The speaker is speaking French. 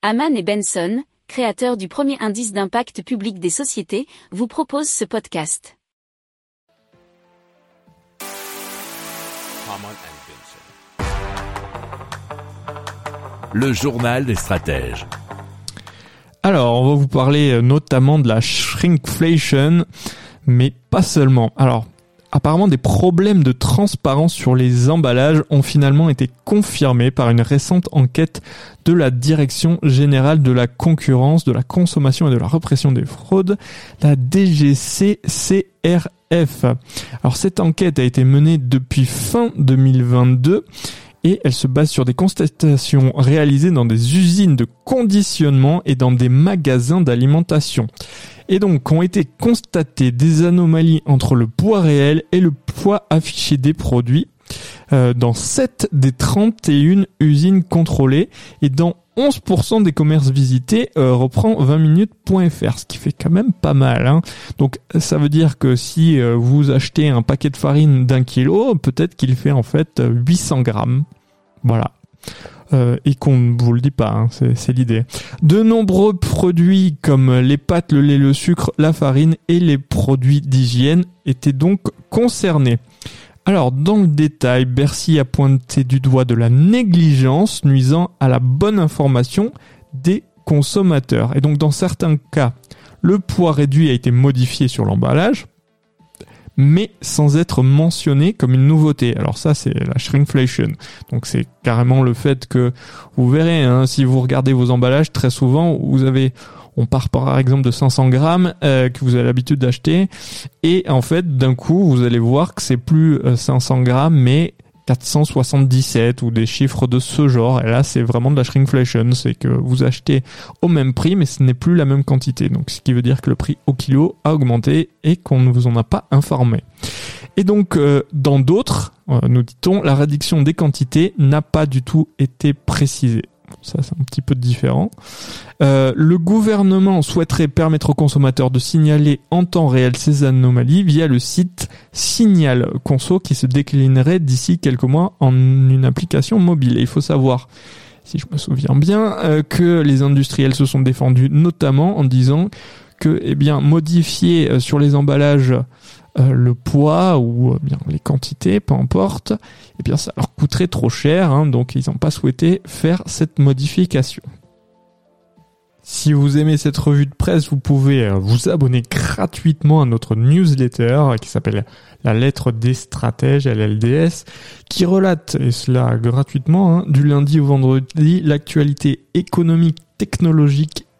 Haman et Benson, créateurs du premier indice d'impact public des sociétés, vous proposent ce podcast. Le journal des stratèges. Alors, on va vous parler euh, notamment de la shrinkflation, mais pas seulement. Alors, apparemment des problèmes de transparence sur les emballages ont finalement été confirmés par une récente enquête de la Direction générale de la concurrence, de la consommation et de la répression des fraudes, la DGCCRF. Alors cette enquête a été menée depuis fin 2022 et elle se base sur des constatations réalisées dans des usines de conditionnement et dans des magasins d'alimentation. Et donc ont été constatées des anomalies entre le poids réel et le poids affiché des produits euh, dans 7 des 31 usines contrôlées et dans 11% des commerces visités euh, reprend 20minutes.fr, ce qui fait quand même pas mal. Hein. Donc ça veut dire que si euh, vous achetez un paquet de farine d'un kilo, peut-être qu'il fait en fait 800 grammes. Voilà. Euh, et qu'on ne vous le dit pas, hein, c'est l'idée. De nombreux produits comme les pâtes, le lait, le sucre, la farine et les produits d'hygiène étaient donc concernés. Alors, dans le détail, Bercy a pointé du doigt de la négligence nuisant à la bonne information des consommateurs. Et donc, dans certains cas, le poids réduit a été modifié sur l'emballage, mais sans être mentionné comme une nouveauté. Alors ça, c'est la shrinkflation. Donc c'est carrément le fait que vous verrez, hein, si vous regardez vos emballages, très souvent, vous avez on part par exemple de 500 grammes euh, que vous avez l'habitude d'acheter et en fait d'un coup vous allez voir que c'est plus 500 euh, grammes mais 477 ou des chiffres de ce genre. Et là, c'est vraiment de la shrinkflation. C'est que vous achetez au même prix, mais ce n'est plus la même quantité. Donc, ce qui veut dire que le prix au kilo a augmenté et qu'on ne vous en a pas informé. Et donc, euh, dans d'autres, nous dit-on, la réduction des quantités n'a pas du tout été précisée. Ça, c'est un petit peu différent. Euh, le gouvernement souhaiterait permettre aux consommateurs de signaler en temps réel ces anomalies via le site Signal Conso qui se déclinerait d'ici quelques mois en une application mobile. Et il faut savoir, si je me souviens bien, euh, que les industriels se sont défendus notamment en disant que, eh bien, modifier euh, sur les emballages euh, le poids ou euh, bien les quantités, peu importe, eh bien ça leur coûterait trop cher, hein, donc ils n'ont pas souhaité faire cette modification. Si vous aimez cette revue de presse, vous pouvez euh, vous abonner gratuitement à notre newsletter qui s'appelle La lettre des stratèges, LLDS, qui relate, et cela gratuitement, hein, du lundi au vendredi, l'actualité économique, technologique